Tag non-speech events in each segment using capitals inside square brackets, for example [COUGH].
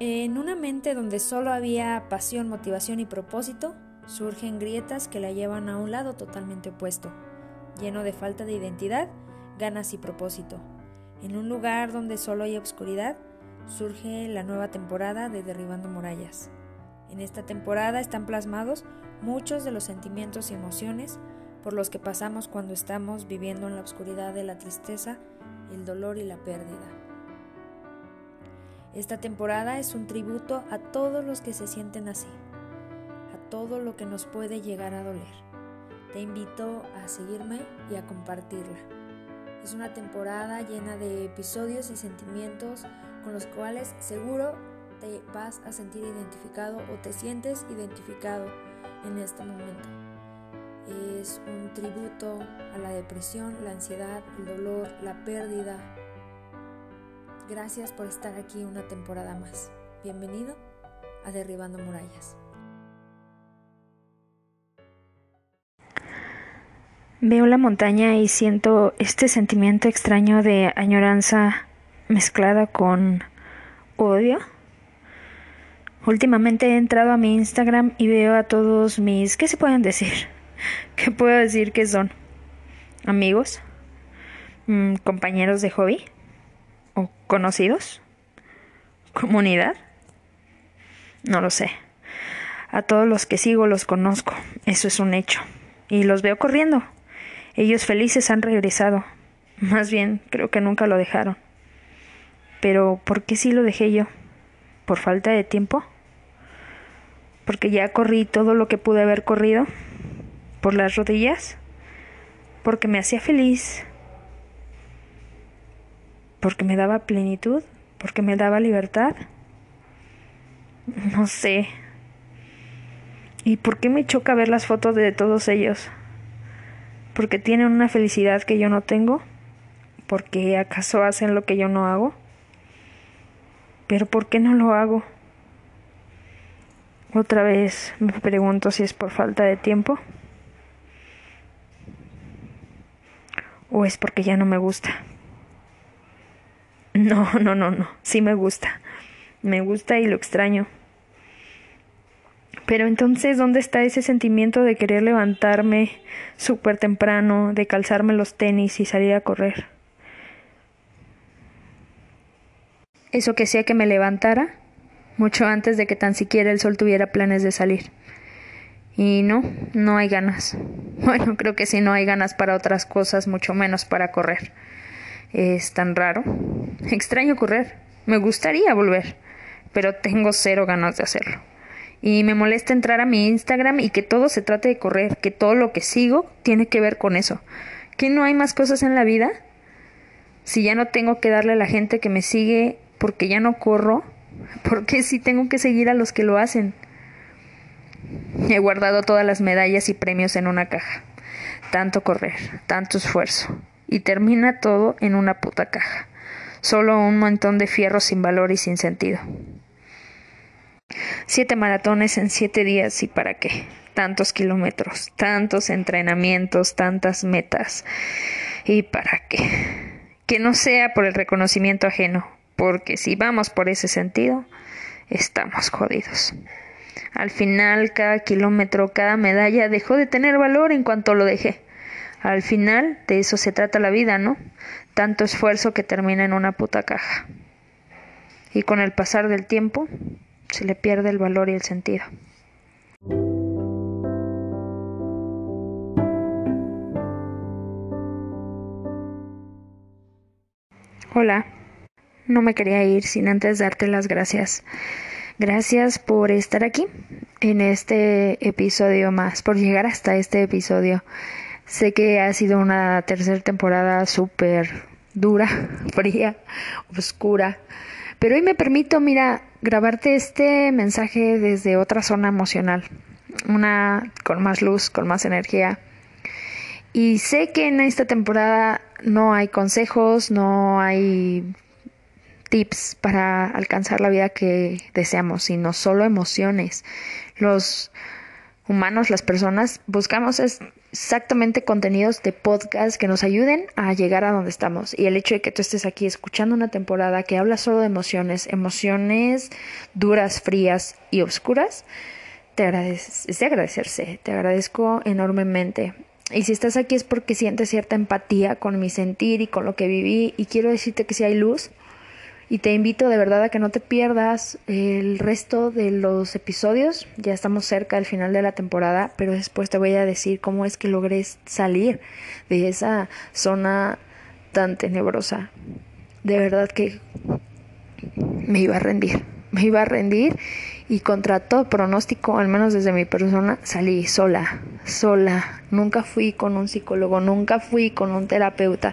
En una mente donde solo había pasión, motivación y propósito, surgen grietas que la llevan a un lado totalmente opuesto, lleno de falta de identidad, ganas y propósito. En un lugar donde solo hay obscuridad, surge la nueva temporada de Derribando Murallas. En esta temporada están plasmados muchos de los sentimientos y emociones por los que pasamos cuando estamos viviendo en la oscuridad de la tristeza, el dolor y la pérdida. Esta temporada es un tributo a todos los que se sienten así, a todo lo que nos puede llegar a doler. Te invito a seguirme y a compartirla. Es una temporada llena de episodios y sentimientos con los cuales seguro te vas a sentir identificado o te sientes identificado en este momento. Es un tributo a la depresión, la ansiedad, el dolor, la pérdida, Gracias por estar aquí una temporada más. Bienvenido a Derribando Murallas. Veo la montaña y siento este sentimiento extraño de añoranza mezclada con odio. Últimamente he entrado a mi Instagram y veo a todos mis... ¿Qué se pueden decir? [LAUGHS] ¿Qué puedo decir que son? Amigos, mm, compañeros de hobby, o conocidos, comunidad, no lo sé. A todos los que sigo los conozco, eso es un hecho, y los veo corriendo. Ellos felices han regresado, más bien creo que nunca lo dejaron. Pero ¿por qué sí lo dejé yo? ¿Por falta de tiempo? ¿Porque ya corrí todo lo que pude haber corrido? ¿Por las rodillas? ¿Porque me hacía feliz? Porque me daba plenitud, porque me daba libertad. No sé. ¿Y por qué me choca ver las fotos de todos ellos? ¿Porque tienen una felicidad que yo no tengo? ¿Porque acaso hacen lo que yo no hago? Pero ¿por qué no lo hago? Otra vez me pregunto si es por falta de tiempo o es porque ya no me gusta. No, [LAUGHS] no, no, no. Sí me gusta. Me gusta y lo extraño. Pero entonces, ¿dónde está ese sentimiento de querer levantarme súper temprano, de calzarme los tenis y salir a correr? Eso que hacía que me levantara mucho antes de que tan siquiera el sol tuviera planes de salir. Y no, no hay ganas. [LAUGHS] Bueno, creo que si no hay ganas para otras cosas, mucho menos para correr. Es tan raro. Extraño correr. Me gustaría volver, pero tengo cero ganas de hacerlo. Y me molesta entrar a mi Instagram y que todo se trate de correr, que todo lo que sigo tiene que ver con eso. ¿Que no hay más cosas en la vida? Si ya no tengo que darle a la gente que me sigue porque ya no corro, [LAUGHS] ¿por qué si tengo que seguir a los que lo hacen? He guardado todas las medallas y premios en una caja. Tanto correr, tanto esfuerzo y termina todo en una puta caja. Solo un montón de fierros sin valor y sin sentido. Siete maratones en siete días y para qué. Tantos kilómetros, tantos entrenamientos, tantas metas. ¿Y para qué? Que no sea por el reconocimiento ajeno, porque si vamos por ese sentido, estamos jodidos. Al final, cada kilómetro, cada medalla dejó de tener valor en cuanto lo dejé. Al final de eso se trata la vida, ¿no? Tanto esfuerzo que termina en una puta caja. Y con el pasar del tiempo se le pierde el valor y el sentido. Hola, no me quería ir sin antes darte las gracias. Gracias por estar aquí en este episodio más, por llegar hasta este episodio. Sé que ha sido una tercera temporada súper dura, [LAUGHS] fría, oscura, pero hoy me permito, mira, grabarte este mensaje desde otra zona emocional, una con más luz, con más energía. Y sé que en esta temporada no hay consejos, no hay tips para alcanzar la vida que deseamos, sino solo emociones. Los humanos, las personas, buscamos exactamente contenidos de podcast que nos ayuden a llegar a donde estamos. Y el hecho de que tú estés aquí escuchando una temporada que habla solo de emociones, emociones duras, frías y oscuras, te agradece, es de agradecerse. Te agradezco enormemente. Y si estás aquí es porque sientes cierta empatía con mi sentir y con lo que viví. Y quiero decirte que si hay luz, y te invito de verdad a que no te pierdas el resto de los episodios. Ya estamos cerca del final de la temporada, pero después te voy a decir cómo es que logré salir de esa zona tan tenebrosa. De verdad que me iba a rendir, me iba a rendir y contra todo pronóstico, al menos desde mi persona, salí sola, sola. Nunca fui con un psicólogo, nunca fui con un terapeuta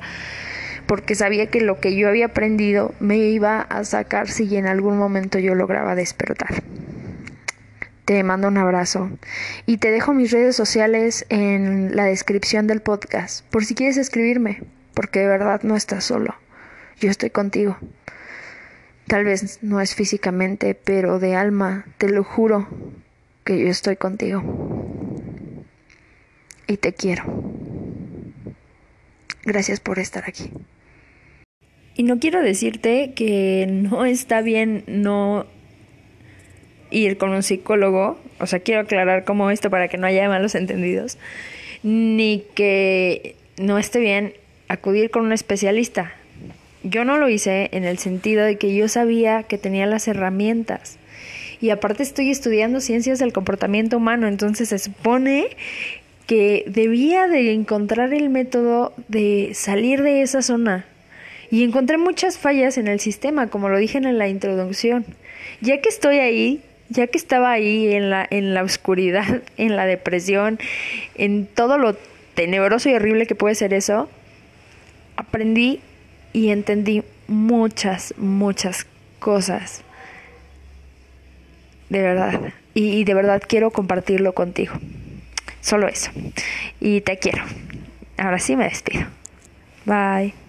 porque sabía que lo que yo había aprendido me iba a sacar si en algún momento yo lograba despertar. Te mando un abrazo y te dejo mis redes sociales en la descripción del podcast por si quieres escribirme, porque de verdad no estás solo. Yo estoy contigo. Tal vez no es físicamente, pero de alma, te lo juro que yo estoy contigo. Y te quiero. Gracias por estar aquí. Y no quiero decirte que no está bien no ir con un psicólogo, o sea, quiero aclarar como esto para que no haya malos entendidos, ni que no esté bien acudir con un especialista. Yo no lo hice en el sentido de que yo sabía que tenía las herramientas. Y aparte estoy estudiando ciencias del comportamiento humano, entonces se supone que debía de encontrar el método de salir de esa zona y encontré muchas fallas en el sistema, como lo dije en la introducción. Ya que estoy ahí, ya que estaba ahí en la, en la oscuridad, [LAUGHS] en la depresión, en todo lo tenebroso y horrible que puede ser eso, aprendí y entendí muchas, muchas cosas. De verdad. Y, y de verdad quiero compartirlo contigo. Solo eso. Y te quiero. Ahora sí me despido. Bye.